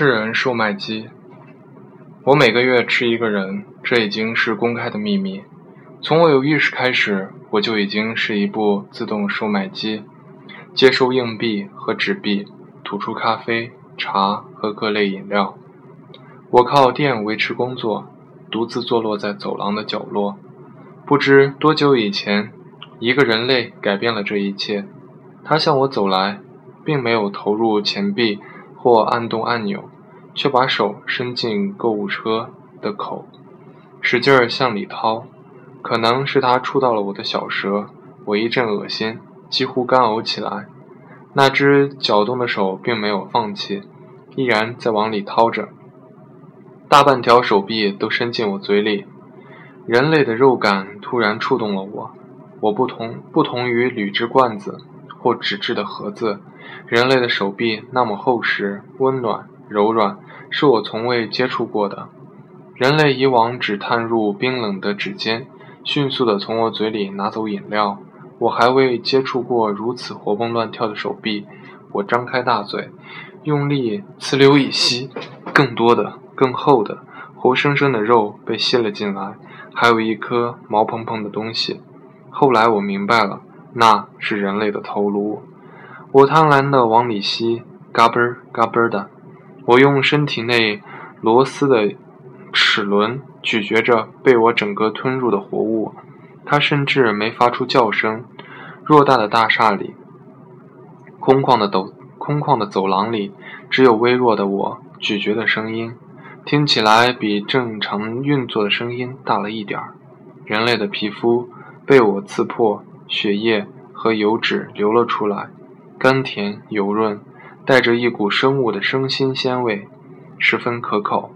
吃人售卖机。我每个月吃一个人，这已经是公开的秘密。从我有意识开始，我就已经是一部自动售卖机，接收硬币和纸币，吐出咖啡、茶和各类饮料。我靠电维持工作，独自坐落在走廊的角落。不知多久以前，一个人类改变了这一切。他向我走来，并没有投入钱币。或按动按钮，却把手伸进购物车的口，使劲儿向里掏。可能是他触到了我的小舌，我一阵恶心，几乎干呕起来。那只搅动的手并没有放弃，依然在往里掏着。大半条手臂都伸进我嘴里，人类的肉感突然触动了我。我不同，不同于铝制罐子或纸质的盒子。人类的手臂那么厚实、温暖、柔软，是我从未接触过的。人类以往只探入冰冷的指尖，迅速地从我嘴里拿走饮料。我还未接触过如此活蹦乱跳的手臂。我张开大嘴，用力呲溜一吸，更多的、更厚的、活生生的肉被吸了进来，还有一颗毛蓬蓬的东西。后来我明白了，那是人类的头颅。我贪婪地往里吸，嘎嘣儿嘎嘣儿的。我用身体内螺丝的齿轮咀嚼着被我整个吞入的活物，它甚至没发出叫声。偌大的大厦里，空旷的走空旷的走廊里，只有微弱的我咀嚼的声音，听起来比正常运作的声音大了一点儿。人类的皮肤被我刺破，血液和油脂流了出来。甘甜油润，带着一股生物的生新鲜味，十分可口。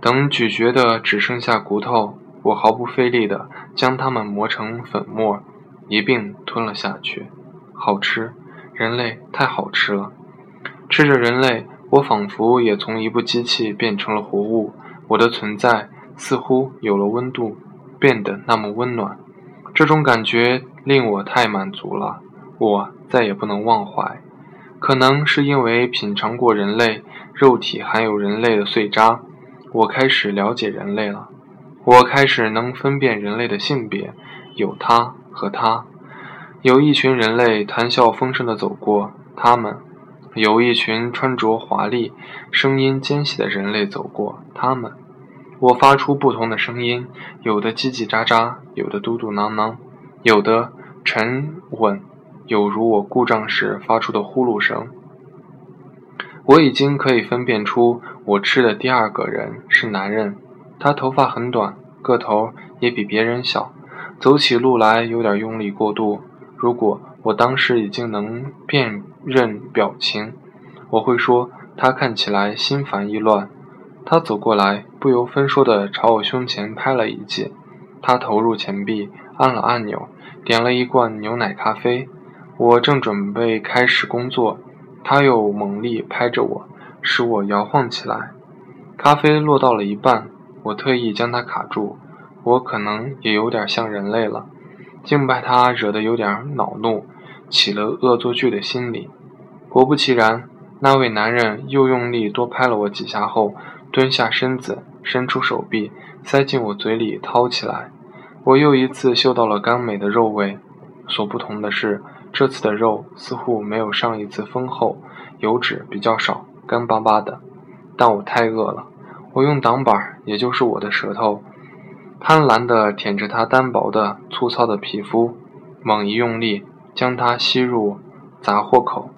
等咀嚼的只剩下骨头，我毫不费力地将它们磨成粉末，一并吞了下去。好吃，人类太好吃了。吃着人类，我仿佛也从一部机器变成了活物。我的存在似乎有了温度，变得那么温暖。这种感觉令我太满足了。我再也不能忘怀，可能是因为品尝过人类肉体含有人类的碎渣，我开始了解人类了。我开始能分辨人类的性别，有他和他。有一群人类谈笑风生地走过，他们；有一群穿着华丽、声音尖细的人类走过，他们。我发出不同的声音，有的叽叽喳喳，有的嘟嘟囔囔，有的沉稳。有如我故障时发出的呼噜声。我已经可以分辨出我吃的第二个人是男人，他头发很短，个头也比别人小，走起路来有点用力过度。如果我当时已经能辨认表情，我会说他看起来心烦意乱。他走过来，不由分说地朝我胸前拍了一记。他投入钱币，按了按钮，点了一罐牛奶咖啡。我正准备开始工作，他又猛力拍着我，使我摇晃起来。咖啡落到了一半，我特意将它卡住。我可能也有点像人类了，竟把他惹得有点恼怒，起了恶作剧的心理。果不其然，那位男人又用力多拍了我几下后，蹲下身子，伸出手臂，塞进我嘴里掏起来。我又一次嗅到了甘美的肉味。所不同的是。这次的肉似乎没有上一次丰厚，油脂比较少，干巴巴的。但我太饿了，我用挡板，也就是我的舌头，贪婪地舔着它单薄的、粗糙的皮肤，猛一用力，将它吸入杂货口。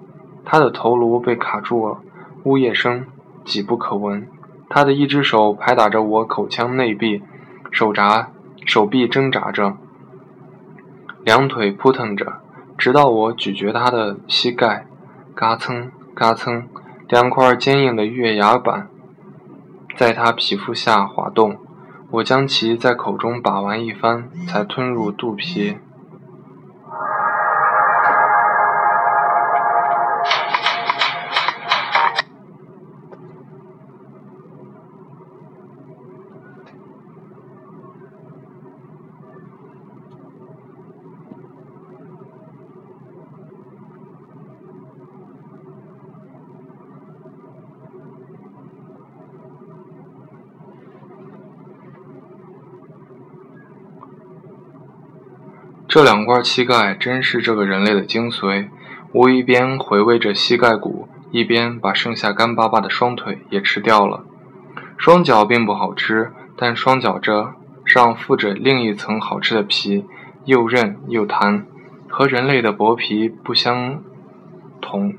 他的头颅被卡住了，呜咽声几不可闻。他的一只手拍打着我口腔内壁，手闸手臂挣扎着，两腿扑腾着。直到我咀嚼他的膝盖，嘎蹭嘎蹭，两块坚硬的月牙板在他皮肤下滑动。我将其在口中把玩一番，才吞入肚皮。这两块膝盖真是这个人类的精髓。我一边回味着膝盖骨，一边把剩下干巴巴的双腿也吃掉了。双脚并不好吃，但双脚这上附着另一层好吃的皮，又韧又弹，和人类的薄皮不相同。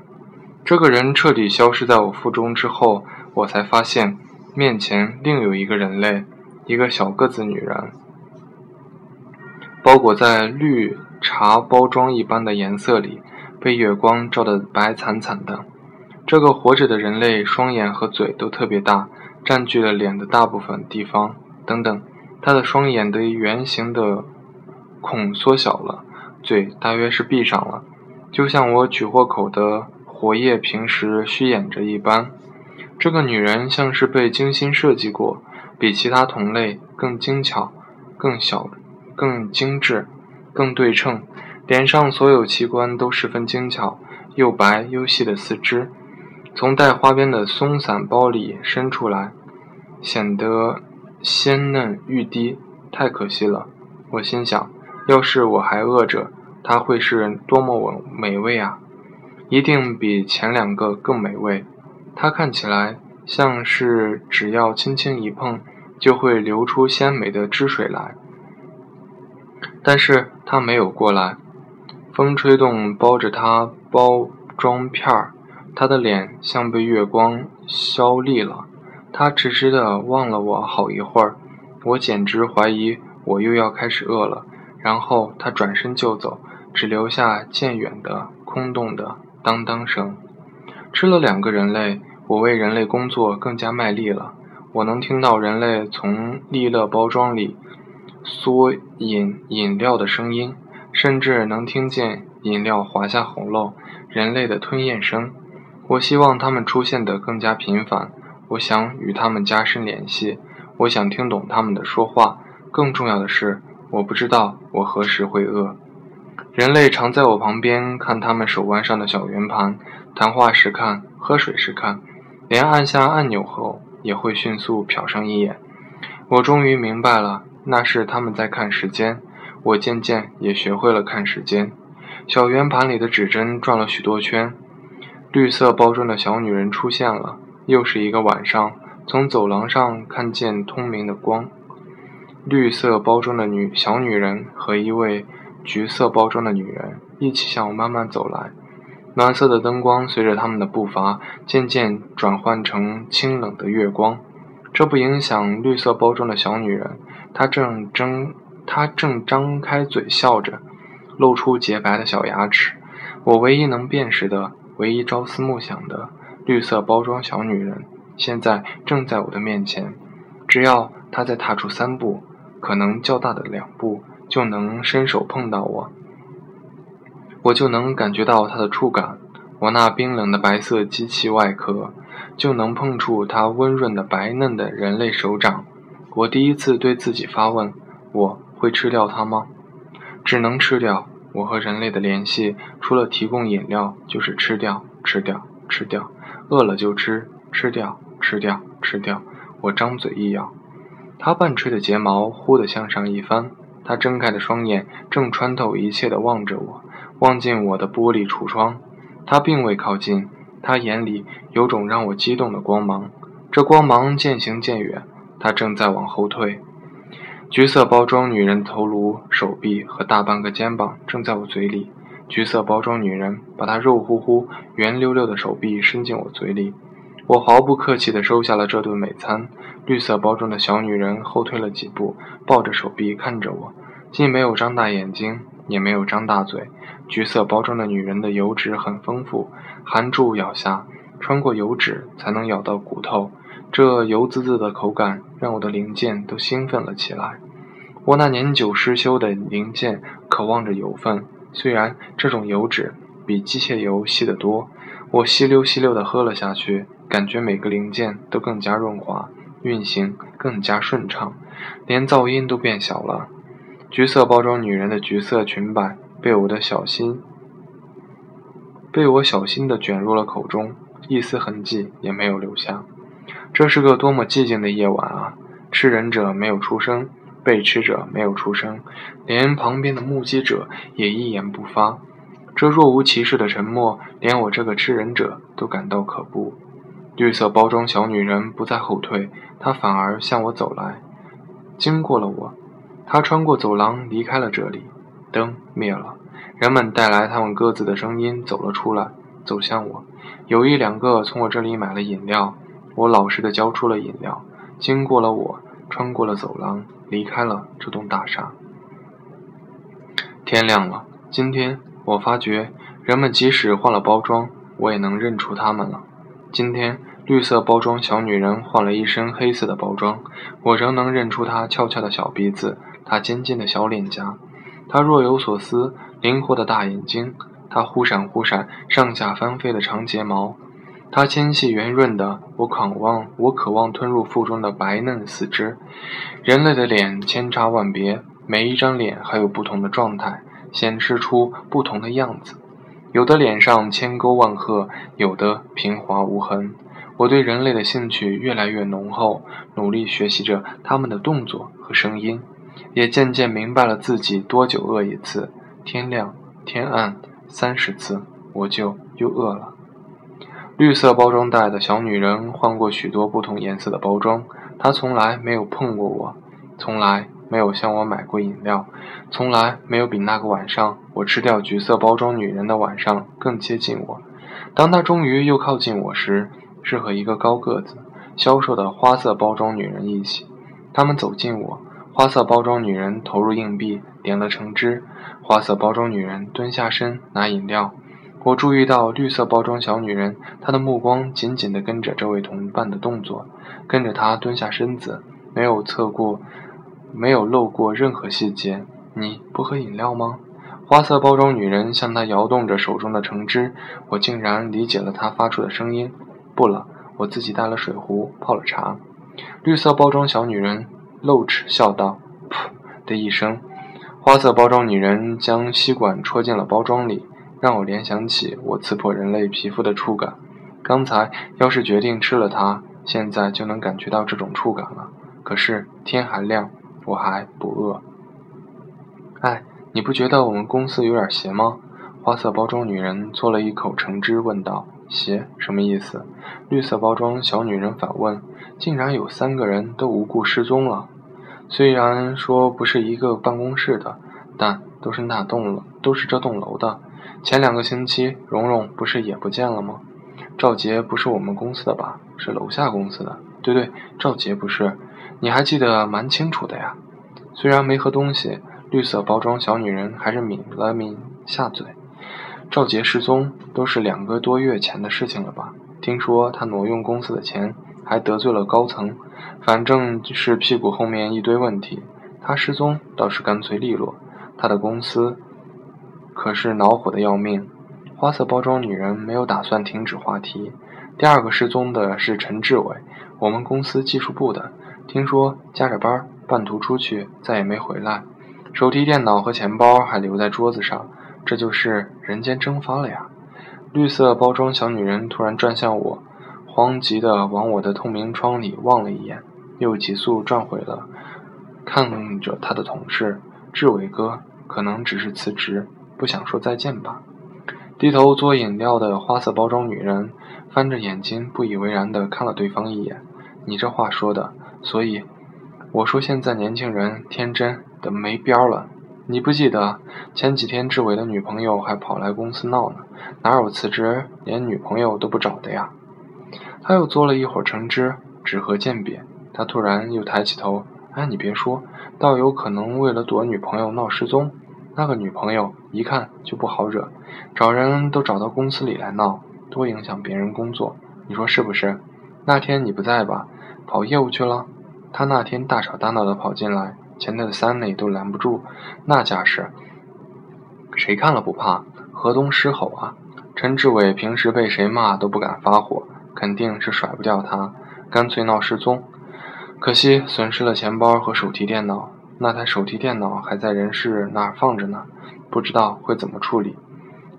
这个人彻底消失在我腹中之后，我才发现面前另有一个人类，一个小个子女人，包裹在绿茶包装一般的颜色里，被月光照得白惨惨的。这个活着的人类双眼和嘴都特别大，占据了脸的大部分地方。等等，他的双眼的圆形的孔缩小了，嘴大约是闭上了，就像我取货口的。活页平时虚掩着一般，这个女人像是被精心设计过，比其他同类更精巧、更小、更精致、更对称。脸上所有器官都十分精巧，又白又细的四肢从带花边的松散包里伸出来，显得鲜嫩欲滴。太可惜了，我心想，要是我还饿着，它会是多么美味啊！一定比前两个更美味。它看起来像是只要轻轻一碰就会流出鲜美的汁水来，但是他没有过来。风吹动包着它包装片儿，他的脸像被月光削利了。他直直地望了我好一会儿，我简直怀疑我又要开始饿了。然后他转身就走，只留下渐远的空洞的。当当声，吃了两个人类，我为人类工作更加卖力了。我能听到人类从利乐包装里嗦饮饮料的声音，甚至能听见饮料滑下喉咙，人类的吞咽声。我希望他们出现得更加频繁。我想与他们加深联系。我想听懂他们的说话。更重要的是，我不知道我何时会饿。人类常在我旁边看他们手腕上的小圆盘，谈话时看，喝水时看，连按下按钮后也会迅速瞟上一眼。我终于明白了，那是他们在看时间。我渐渐也学会了看时间。小圆盘里的指针转了许多圈，绿色包装的小女人出现了。又是一个晚上，从走廊上看见通明的光。绿色包装的女小女人和一位。橘色包装的女人一起向我慢慢走来，暖色的灯光随着他们的步伐渐渐转换成清冷的月光。这不影响绿色包装的小女人，她正睁，她正张开嘴笑着，露出洁白的小牙齿。我唯一能辨识的、唯一朝思暮想的绿色包装小女人，现在正在我的面前。只要她再踏出三步，可能较大的两步。就能伸手碰到我，我就能感觉到她的触感。我那冰冷的白色机器外壳就能碰触她温润的白嫩的人类手掌。我第一次对自己发问：我会吃掉它吗？只能吃掉。我和人类的联系，除了提供饮料，就是吃掉、吃掉、吃掉。饿了就吃，吃掉、吃掉、吃掉。我张嘴一咬，它半吹的睫毛忽地向上一翻。他睁开的双眼正穿透一切地望着我，望进我的玻璃橱窗。他并未靠近，他眼里有种让我激动的光芒。这光芒渐行渐远，他正在往后退。橘色包装女人头颅、手臂和大半个肩膀正在我嘴里。橘色包装女人把她肉乎乎、圆溜溜的手臂伸进我嘴里。我毫不客气地收下了这顿美餐。绿色包装的小女人后退了几步，抱着手臂看着我，既没有张大眼睛，也没有张大嘴。橘色包装的女人的油脂很丰富，含住咬下，穿过油脂才能咬到骨头。这油滋滋的口感让我的零件都兴奋了起来。我那年久失修的零件渴望着油分，虽然这种油脂比机械油稀得多。我吸溜吸溜地喝了下去。感觉每个零件都更加润滑，运行更加顺畅，连噪音都变小了。橘色包装女人的橘色裙摆被我的小心被我小心地卷入了口中，一丝痕迹也没有留下。这是个多么寂静的夜晚啊！吃人者没有出声，被吃者没有出声，连旁边的目击者也一言不发。这若无其事的沉默，连我这个吃人者都感到可怖。绿色包装小女人不再后退，她反而向我走来，经过了我。她穿过走廊，离开了这里。灯灭了，人们带来他们各自的声音走了出来，走向我。有一两个从我这里买了饮料，我老实的交出了饮料，经过了我，穿过了走廊，离开了这栋大厦。天亮了，今天。我发觉，人们即使换了包装，我也能认出他们了。今天，绿色包装小女人换了一身黑色的包装，我仍能认出她翘翘的小鼻子，她尖尖的小脸颊，她若有所思、灵活的大眼睛，她忽闪忽闪、上下翻飞的长睫毛，它纤细圆润的，我渴望我渴望吞入腹中的白嫩四肢。人类的脸千差万别，每一张脸还有不同的状态。显示出不同的样子，有的脸上千沟万壑，有的平滑无痕。我对人类的兴趣越来越浓厚，努力学习着他们的动作和声音，也渐渐明白了自己多久饿一次。天亮天暗三十次，我就又饿了。绿色包装袋的小女人换过许多不同颜色的包装，她从来没有碰过我，从来。没有向我买过饮料，从来没有比那个晚上我吃掉橘色包装女人的晚上更接近我。当她终于又靠近我时，是和一个高个子、消瘦的花色包装女人一起。他们走近我，花色包装女人投入硬币，点了橙汁。花色包装女人蹲下身拿饮料。我注意到绿色包装小女人，她的目光紧紧地跟着这位同伴的动作，跟着她蹲下身子，没有侧过。没有漏过任何细节。你不喝饮料吗？花色包装女人向他摇动着手中的橙汁。我竟然理解了她发出的声音。不了，我自己带了水壶泡了茶。绿色包装小女人露齿笑道：“噗”的一声，花色包装女人将吸管戳进了包装里，让我联想起我刺破人类皮肤的触感。刚才要是决定吃了它，现在就能感觉到这种触感了。可是天还亮。我还不饿。哎，你不觉得我们公司有点邪吗？花色包装女人嘬了一口橙汁，问道：“邪什么意思？”绿色包装小女人反问：“竟然有三个人都无故失踪了。虽然说不是一个办公室的，但都是那栋了，都是这栋楼的。前两个星期，蓉蓉不是也不见了吗？赵杰不是我们公司的吧？是楼下公司的。对对，赵杰不是。”你还记得蛮清楚的呀，虽然没喝东西，绿色包装小女人还是抿了抿下嘴。赵杰失踪都是两个多月前的事情了吧？听说他挪用公司的钱，还得罪了高层，反正是屁股后面一堆问题。他失踪倒是干脆利落，他的公司可是恼火的要命。花色包装女人没有打算停止话题。第二个失踪的是陈志伟，我们公司技术部的。听说加着班，半途出去，再也没回来。手提电脑和钱包还留在桌子上，这就是人间蒸发了呀！绿色包装小女人突然转向我，慌急地往我的透明窗里望了一眼，又急速转回了，看着她的同事志伟哥，可能只是辞职，不想说再见吧。低头做饮料的花色包装女人翻着眼睛，不以为然地看了对方一眼：“你这话说的……”所以，我说现在年轻人天真的没边儿了。你不记得前几天志伟的女朋友还跑来公司闹呢？哪有辞职连女朋友都不找的呀？他又嘬了一会儿橙汁，纸和鉴别。他突然又抬起头：“哎，你别说，倒有可能为了躲女朋友闹失踪。那个女朋友一看就不好惹，找人都找到公司里来闹，多影响别人工作。你说是不是？那天你不在吧？”跑业务去了，他那天大吵大闹的跑进来，前台的三内都拦不住，那架势，谁看了不怕？河东狮吼啊！陈志伟平时被谁骂都不敢发火，肯定是甩不掉他，干脆闹失踪。可惜损失了钱包和手提电脑，那台手提电脑还在人事那儿放着呢，不知道会怎么处理。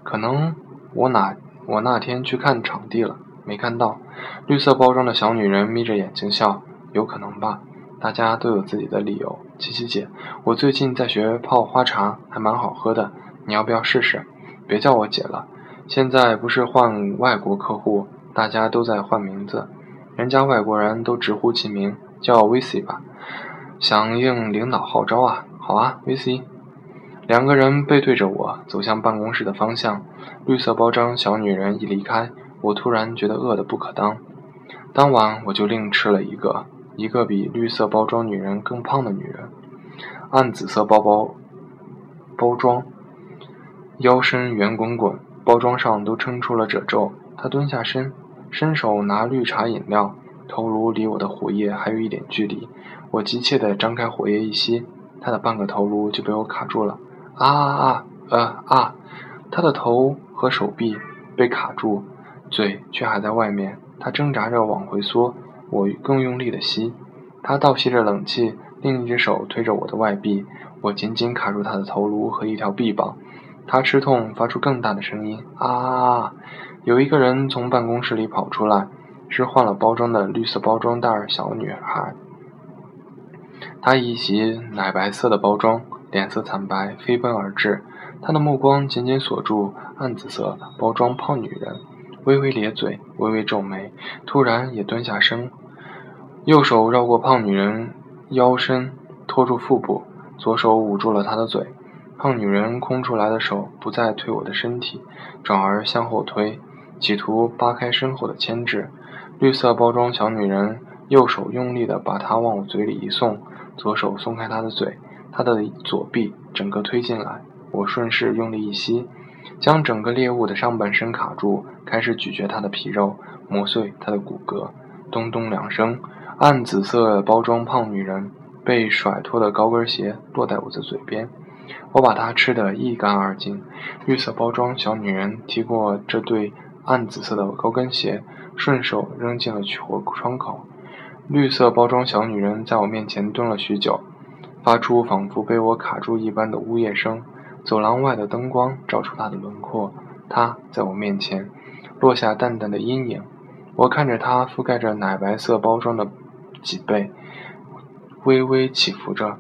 可能我哪我那天去看场地了。没看到绿色包装的小女人眯着眼睛笑，有可能吧？大家都有自己的理由。七七姐，我最近在学泡花茶，还蛮好喝的，你要不要试试？别叫我姐了，现在不是换外国客户，大家都在换名字，人家外国人都直呼其名，叫 VC 吧。响应领导号召啊，好啊，VC。两个人背对着我走向办公室的方向，绿色包装小女人一离开，我突然觉得饿得不可当。当晚我就另吃了一个，一个比绿色包装女人更胖的女人，暗紫色包包包装，腰身圆滚滚，包装上都撑出了褶皱。她蹲下身，伸手拿绿茶饮料，头颅离我的火液还有一点距离。我急切地张开火焰一吸，他的半个头颅就被我卡住了。啊啊啊呃啊！他的头和手臂被卡住，嘴却还在外面。他挣扎着往回缩，我更用力的吸。他倒吸着冷气，另一只手推着我的外臂，我紧紧卡住他的头颅和一条臂膀。他吃痛，发出更大的声音。啊！有一个人从办公室里跑出来，是换了包装的绿色包装袋小女孩。她一袭奶白色的包装，脸色惨白，飞奔而至。她的目光紧紧锁住暗紫色包装胖女人。微微咧嘴，微微皱眉，突然也蹲下身，右手绕过胖女人腰身，托住腹部，左手捂住了她的嘴。胖女人空出来的手不再推我的身体，转而向后推，企图扒开身后的牵制。绿色包装小女人右手用力地把她往我嘴里一送，左手松开她的嘴，她的左臂整个推进来，我顺势用力一吸。将整个猎物的上半身卡住，开始咀嚼它的皮肉，磨碎它的骨骼。咚咚两声，暗紫色包装胖女人被甩脱的高跟鞋落在我的嘴边，我把它吃得一干二净。绿色包装小女人提过这对暗紫色的高跟鞋，顺手扔进了取货窗口。绿色包装小女人在我面前蹲了许久，发出仿佛被我卡住一般的呜咽声。走廊外的灯光照出她的轮廓，她在我面前落下淡淡的阴影。我看着她覆盖着奶白色包装的脊背，微微起伏着。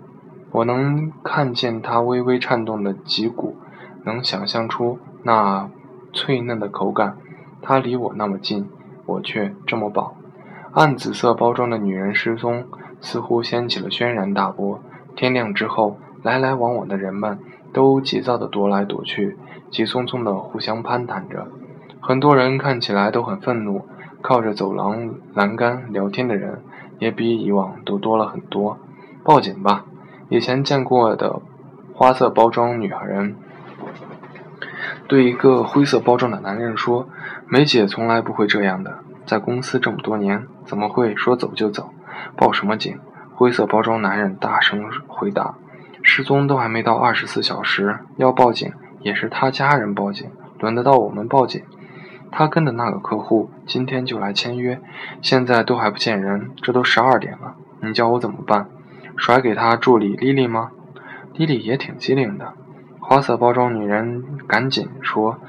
我能看见她微微颤动的脊骨，能想象出那脆嫩的口感。她离我那么近，我却这么饱。暗紫色包装的女人失踪，似乎掀起了轩然大波。天亮之后，来来往往的人们。都急躁地踱来踱去，急匆匆地互相攀谈着。很多人看起来都很愤怒，靠着走廊栏杆聊天的人也比以往都多了很多。报警吧！以前见过的花色包装女人对一个灰色包装的男人说：“梅姐从来不会这样的，在公司这么多年，怎么会说走就走？报什么警？”灰色包装男人大声回答。失踪都还没到二十四小时，要报警也是他家人报警，轮得到我们报警？他跟的那个客户今天就来签约，现在都还不见人，这都十二点了，你叫我怎么办？甩给他助理莉莉吗？莉莉也挺机灵的。花色包装女人赶紧说：“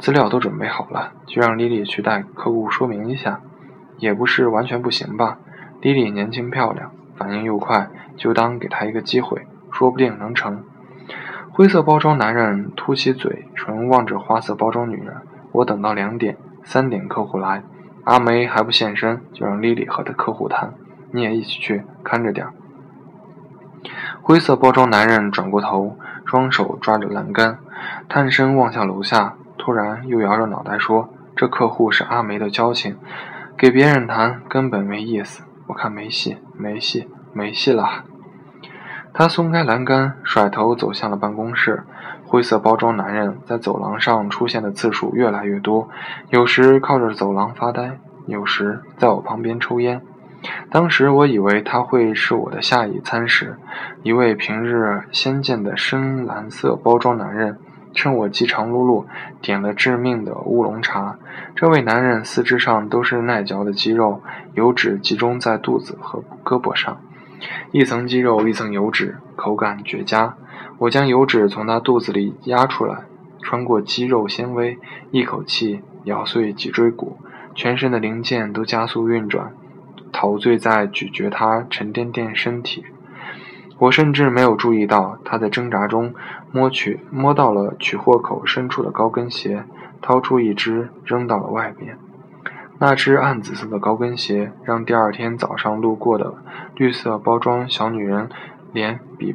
资料都准备好了，就让莉莉去带客户说明一下，也不是完全不行吧？莉莉年轻漂亮，反应又快，就当给她一个机会。”说不定能成。灰色包装男人凸起嘴唇望着花色包装女人。我等到两点、三点客户来，阿梅还不现身，就让莉莉和她客户谈。你也一起去，看着点。灰色包装男人转过头，双手抓着栏杆，探身望向楼下，突然又摇着脑袋说：“这客户是阿梅的交情，给别人谈根本没意思。我看没戏，没戏，没戏了。”他松开栏杆，甩头走向了办公室。灰色包装男人在走廊上出现的次数越来越多，有时靠着走廊发呆，有时在我旁边抽烟。当时我以为他会是我的下一餐食。一位平日鲜见的深蓝色包装男人，趁我饥肠辘辘，点了致命的乌龙茶。这位男人四肢上都是耐嚼的肌肉，油脂集中在肚子和胳膊上。一层肌肉，一层油脂，口感绝佳。我将油脂从他肚子里压出来，穿过肌肉纤维，一口气咬碎脊椎骨，全身的零件都加速运转，陶醉在咀嚼他沉甸甸身体。我甚至没有注意到他在挣扎中摸取摸到了取货口深处的高跟鞋，掏出一只扔到了外边。那只暗紫色的高跟鞋让第二天早上路过的绿色包装小女人脸比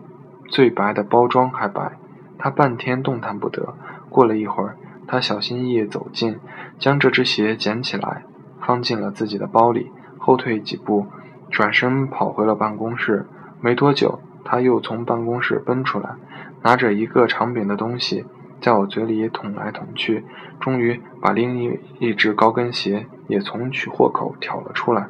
最白的包装还白。她半天动弹不得。过了一会儿，她小心翼翼走近，将这只鞋捡起来，放进了自己的包里，后退几步，转身跑回了办公室。没多久。他又从办公室奔出来，拿着一个长柄的东西，在我嘴里捅来捅去，终于把另一一只高跟鞋也从取货口挑了出来。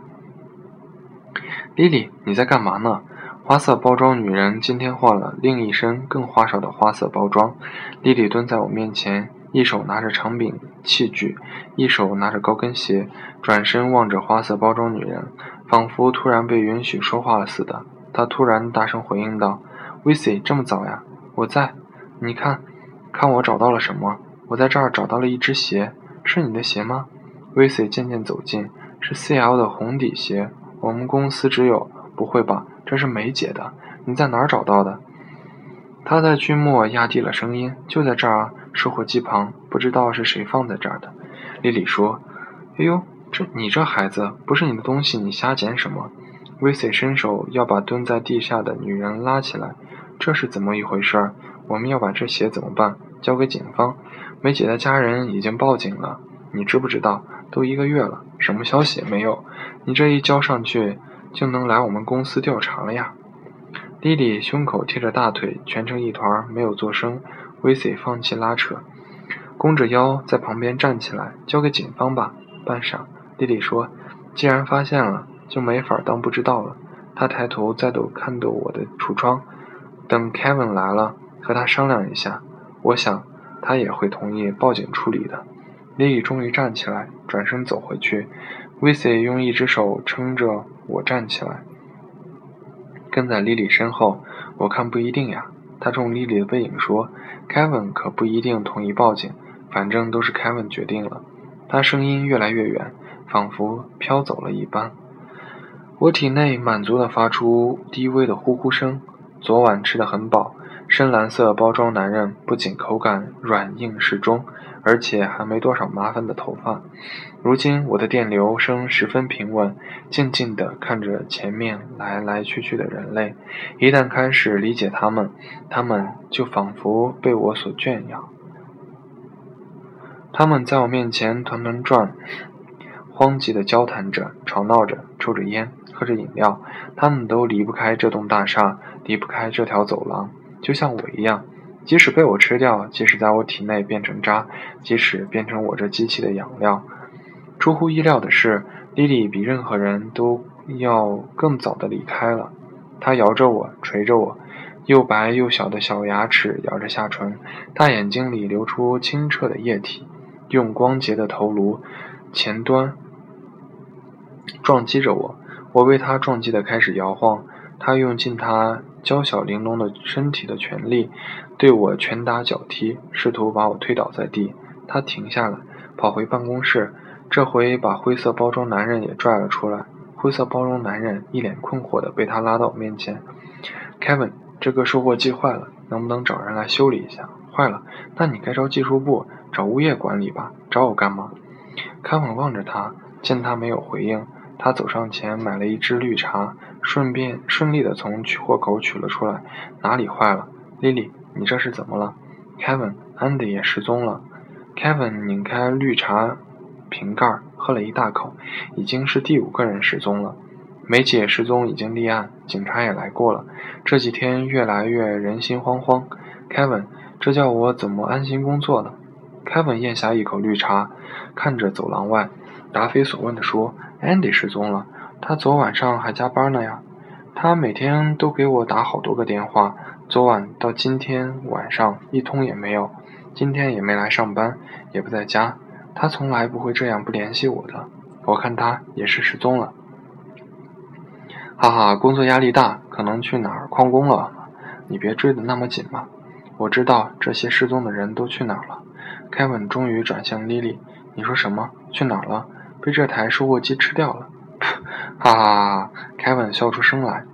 莉莉，你在干嘛呢？花色包装女人今天换了另一身更花哨的花色包装。莉莉蹲在我面前，一手拿着长柄器具，一手拿着高跟鞋，转身望着花色包装女人，仿佛突然被允许说话了似的。他突然大声回应道：“威西，这么早呀？我在。你看，看我找到了什么？我在这儿找到了一只鞋，是你的鞋吗？”威西渐渐走近，是 C.L 的红底鞋。我们公司只有。不会吧？这是梅姐的。你在哪儿找到的？他在君莫压低了声音：“就在这儿啊，售货机旁。不知道是谁放在这儿的。”莉莉说：“哎呦，这你这孩子，不是你的东西，你瞎捡什么？”威塞伸手要把蹲在地下的女人拉起来，这是怎么一回事？我们要把这鞋怎么办？交给警方？梅姐的家人已经报警了，你知不知道？都一个月了，什么消息也没有。你这一交上去，就能来我们公司调查了呀！莉莉胸口贴着大腿，蜷成一团，没有做声。威塞放弃拉扯，弓着腰在旁边站起来，交给警方吧。半晌，莉莉说：“既然发现了。”就没法当不知道了。他抬头再度看着我的橱窗，等 Kevin 来了，和他商量一下。我想他也会同意报警处理的。莉莉终于站起来，转身走回去。w i s y 用一只手撑着我站起来，跟在莉莉身后。我看不一定呀。他冲莉莉的背影说：“Kevin 可不一定同意报警，反正都是 Kevin 决定了。”他声音越来越远，仿佛飘走了一般。我体内满足地发出低微的呼呼声。昨晚吃得很饱。深蓝色包装男人不仅口感软硬适中，而且还没多少麻烦的头发。如今我的电流声十分平稳，静静地看着前面来来去去的人类。一旦开始理解他们，他们就仿佛被我所圈养。他们在我面前团团转，慌急地交谈着，吵闹着，抽着烟。喝着饮料，他们都离不开这栋大厦，离不开这条走廊，就像我一样。即使被我吃掉，即使在我体内变成渣，即使变成我这机器的养料。出乎意料的是，莉莉比任何人都要更早的离开了。她摇着我，捶着我，又白又小的小牙齿咬着下唇，大眼睛里流出清澈的液体，用光洁的头颅前端撞击着我。我为她撞击的开始摇晃，她用尽她娇小玲珑的身体的全力，对我拳打脚踢，试图把我推倒在地。他停下来，跑回办公室，这回把灰色包装男人也拽了出来。灰色包装男人一脸困惑的被他拉到我面前。Kevin，这个售货机坏了，能不能找人来修理一下？坏了，那你该找技术部，找物业管理吧。找我干嘛？Kevin 望着他，见他没有回应。他走上前买了一支绿茶，顺便顺利的从取货口取了出来。哪里坏了，Lily？你这是怎么了？Kevin，Andy 也失踪了。Kevin 拧开绿茶瓶盖，喝了一大口。已经是第五个人失踪了。梅姐失踪已经立案，警察也来过了。这几天越来越人心惶惶。Kevin，这叫我怎么安心工作呢？Kevin 咽下一口绿茶，看着走廊外，答非所问地说。Andy 失踪了，他昨晚上还加班呢呀。他每天都给我打好多个电话，昨晚到今天晚上一通也没有。今天也没来上班，也不在家。他从来不会这样不联系我的。我看他也是失踪了。哈哈，工作压力大，可能去哪儿旷工了。你别追得那么紧嘛。我知道这些失踪的人都去哪儿了。凯文终于转向莉莉你说什么？去哪儿了？被这台售货机吃掉了。哈哈哈哈！凯文笑出声来。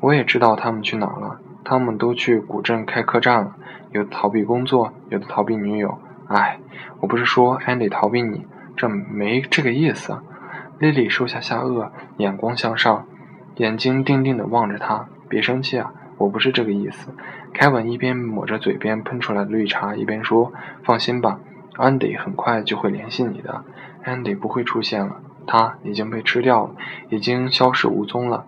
我也知道他们去哪儿了，他们都去古镇开客栈了。有的逃避工作，有的逃避女友。哎，我不是说安迪逃避你，这没这个意思。莉莉收下下颚，眼光向上，眼睛定定地望着他。别生气啊，我不是这个意思。凯文一边抹着嘴边喷出来的绿茶，一边说：“放心吧，安迪很快就会联系你的。安迪不会出现了，他已经被吃掉了，已经消失无踪了。”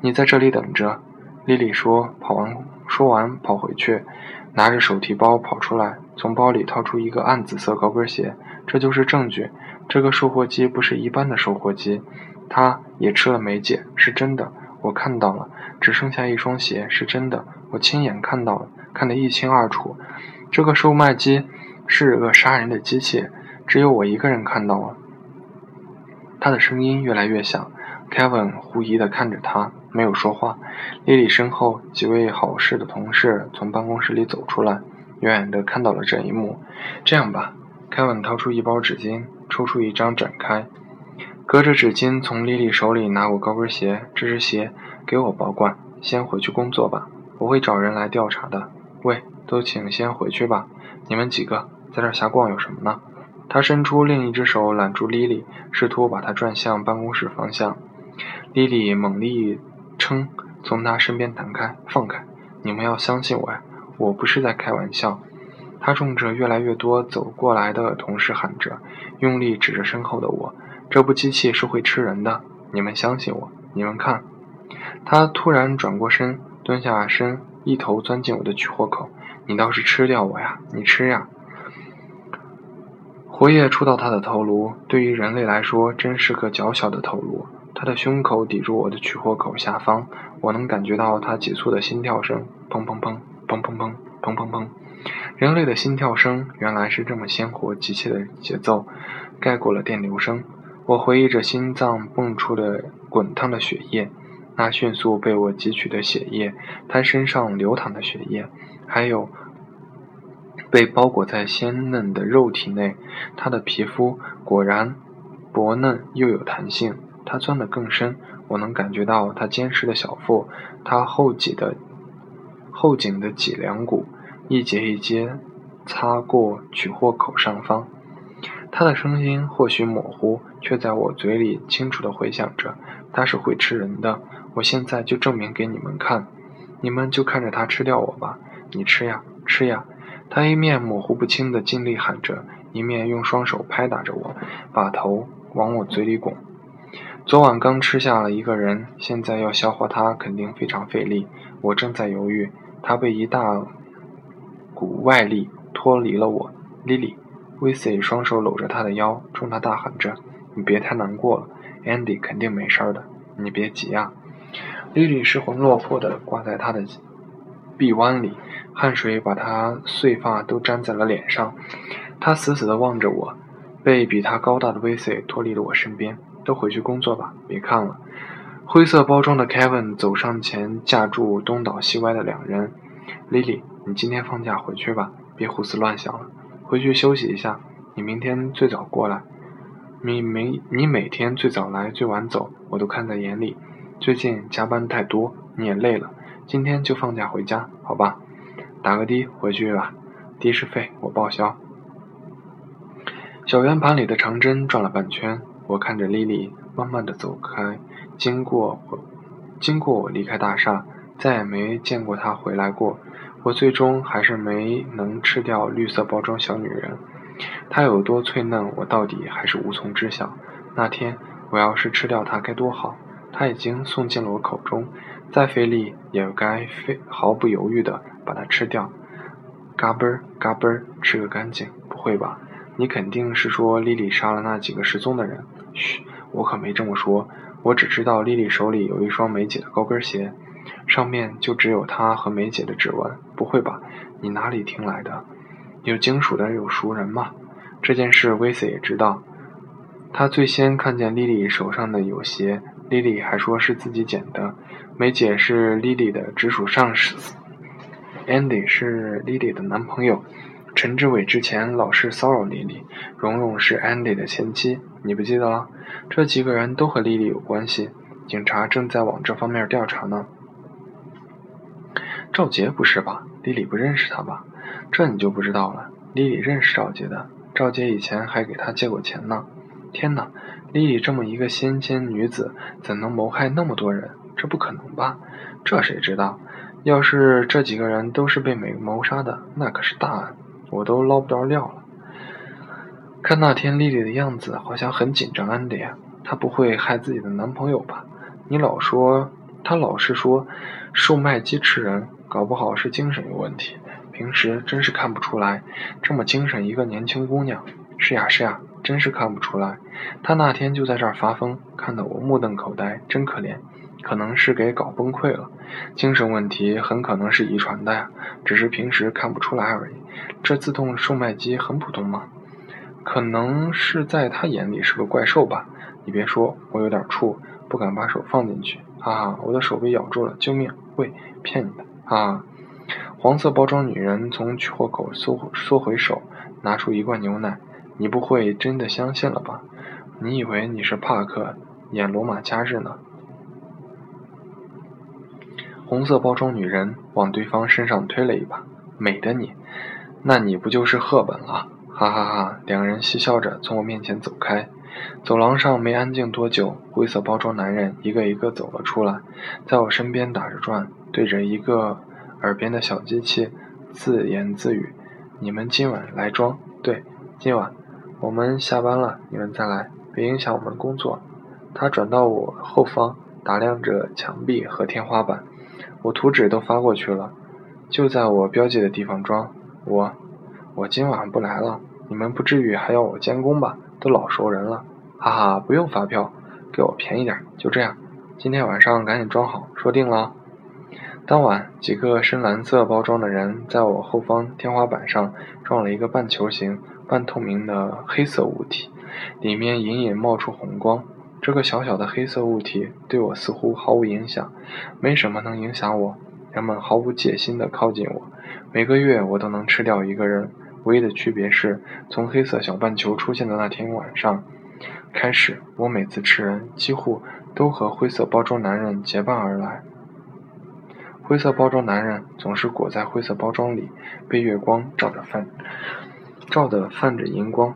你在这里等着，莉莉说。跑完，说完跑回去，拿着手提包跑出来，从包里掏出一个暗紫色高跟鞋。这就是证据，这个售货机不是一般的售货机。他也吃了梅姐，是真的，我看到了，只剩下一双鞋，是真的，我亲眼看到了，看得一清二楚。这个售卖机是个杀人的机器，只有我一个人看到了。他的声音越来越响。Kevin 狐疑地看着他。没有说话。莉莉身后几位好事的同事从办公室里走出来，远远地看到了这一幕。这样吧，凯文掏出一包纸巾，抽出一张展开，隔着纸巾从莉莉手里拿过高跟鞋。这只鞋给我保管，先回去工作吧，我会找人来调查的。喂，都请先回去吧。你们几个在这瞎逛有什么呢？他伸出另一只手揽住莉莉，试图把她转向办公室方向。莉莉猛力。称从他身边弹开，放开！你们要相信我呀，我不是在开玩笑。他冲着越来越多走过来的同事喊着，用力指着身后的我。这部机器是会吃人的，你们相信我。你们看，他突然转过身，蹲下身，一头钻进我的取货口。你倒是吃掉我呀！你吃呀！活液触到他的头颅，对于人类来说，真是个较小的头颅。他的胸口抵住我的取货口下方，我能感觉到他急促的心跳声，砰砰砰，砰砰砰，砰砰砰。人类的心跳声原来是这么鲜活急切的节奏，盖过了电流声。我回忆着心脏蹦出的滚烫的血液，那迅速被我汲取的血液，他身上流淌的血液，还有被包裹在鲜嫩的肉体内，他的皮肤果然薄嫩又有弹性。他钻得更深，我能感觉到他坚实的小腹，他后脊的后颈的脊梁骨一节一节擦过取货口上方。他的声音或许模糊，却在我嘴里清楚地回响着。他是会吃人的，我现在就证明给你们看，你们就看着他吃掉我吧。你吃呀，吃呀！他一面模糊不清地尽力喊着，一面用双手拍打着我，把头往我嘴里拱。昨晚刚吃下了一个人，现在要消化他肯定非常费力。我正在犹豫，他被一大股外力脱离了我。莉莉，威斯双手搂着他的腰，冲他大喊着：“你别太难过了，a n d y 肯定没事的，你别急啊。”莉莉失魂落魄地挂在他的臂弯里，汗水把他碎发都粘在了脸上。他死死地望着我，被比他高大的威斯脱离了我身边。都回去工作吧，别看了。灰色包装的 Kevin 走上前，架住东倒西歪的两人。Lily，你今天放假回去吧，别胡思乱想了，回去休息一下。你明天最早过来。你每你每天最早来最晚走，我都看在眼里。最近加班太多，你也累了，今天就放假回家，好吧？打个的回去吧，的士费我报销。小圆盘里的长针转了半圈。我看着莉莉慢慢的走开，经过我，经过我离开大厦，再也没见过她回来过。我最终还是没能吃掉绿色包装小女人，她有多脆嫩，我到底还是无从知晓。那天我要是吃掉她该多好！她已经送进了我口中，再费力也该费毫不犹豫的把它吃掉，嘎嘣儿嘎嘣儿吃个干净。不会吧？你肯定是说莉莉杀了那几个失踪的人？嘘，我可没这么说。我只知道莉莉手里有一双梅姐的高跟鞋，上面就只有她和梅姐的指纹。不会吧？你哪里听来的？有金属的有熟人吗？这件事威斯也知道。他最先看见莉莉手上的有鞋，莉莉还说是自己捡的。梅姐是莉莉的直属上司，Andy 是莉莉的男朋友。陈志伟之前老是骚扰丽丽，蓉蓉是 Andy 的前妻，你不记得了？这几个人都和丽丽有关系。警察正在往这方面调查呢。赵杰不是吧？丽丽不认识他吧？这你就不知道了。丽丽认识赵杰的，赵杰以前还给他借过钱呢。天哪，丽丽这么一个仙仙女子，怎能谋害那么多人？这不可能吧？这谁知道？要是这几个人都是被美谋杀的，那可是大案，我都捞不着料了。看那天丽丽的样子，好像很紧张安迪。她不会害自己的男朋友吧？你老说，她老是说售卖机吃人，搞不好是精神有问题。平时真是看不出来，这么精神一个年轻姑娘。是呀是呀，真是看不出来。她那天就在这儿发疯，看得我目瞪口呆，真可怜。可能是给搞崩溃了，精神问题很可能是遗传的呀，只是平时看不出来而已。这自动售卖机很普通吗？可能是在他眼里是个怪兽吧。你别说，我有点怵，不敢把手放进去。哈哈，我的手被咬住了，救命！喂，骗你的啊！黄色包装女人从取货口缩缩回手，拿出一罐牛奶。你不会真的相信了吧？你以为你是帕克演罗马假日呢？红色包装女人往对方身上推了一把，美的你，那你不就是赫本了？哈哈哈！两人嬉笑着从我面前走开。走廊上没安静多久，灰色包装男人一个一个走了出来，在我身边打着转，对着一个耳边的小机器自言自语：“你们今晚来装？对，今晚。我们下班了，你们再来，别影响我们工作。”他转到我后方，打量着墙壁和天花板。我图纸都发过去了，就在我标记的地方装。我，我今晚不来了。你们不至于还要我监工吧？都老熟人了，哈哈，不用发票，给我便宜点，就这样。今天晚上赶紧装好，说定了。当晚，几个深蓝色包装的人在我后方天花板上装了一个半球形、半透明的黑色物体，里面隐隐冒出红光。这个小小的黑色物体对我似乎毫无影响，没什么能影响我。人们毫无戒心地靠近我，每个月我都能吃掉一个人。唯一的区别是从黑色小半球出现的那天晚上开始，我每次吃人几乎都和灰色包装男人结伴而来。灰色包装男人总是裹在灰色包装里，被月光照着泛，照得泛着银光。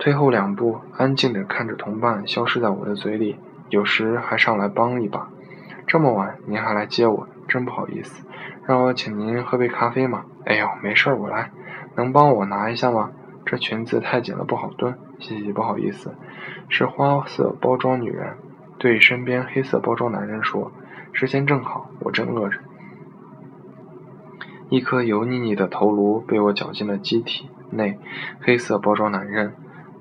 退后两步，安静地看着同伴消失在我的嘴里，有时还上来帮一把。这么晚您还来接我，真不好意思。让我请您喝杯咖啡吗？哎呦，没事儿，我来。能帮我拿一下吗？这裙子太紧了，不好蹲。谢谢，不好意思。是花色包装女人对身边黑色包装男人说：“时间正好，我正饿着。”一颗油腻腻的头颅被我绞进了机体内。黑色包装男人。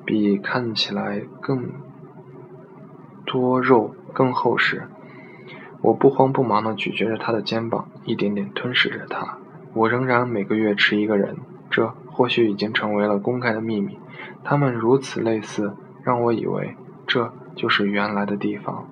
比看起来更多肉、更厚实。我不慌不忙地咀嚼着他的肩膀，一点点吞噬着他。我仍然每个月吃一个人，这或许已经成为了公开的秘密。他们如此类似，让我以为这就是原来的地方。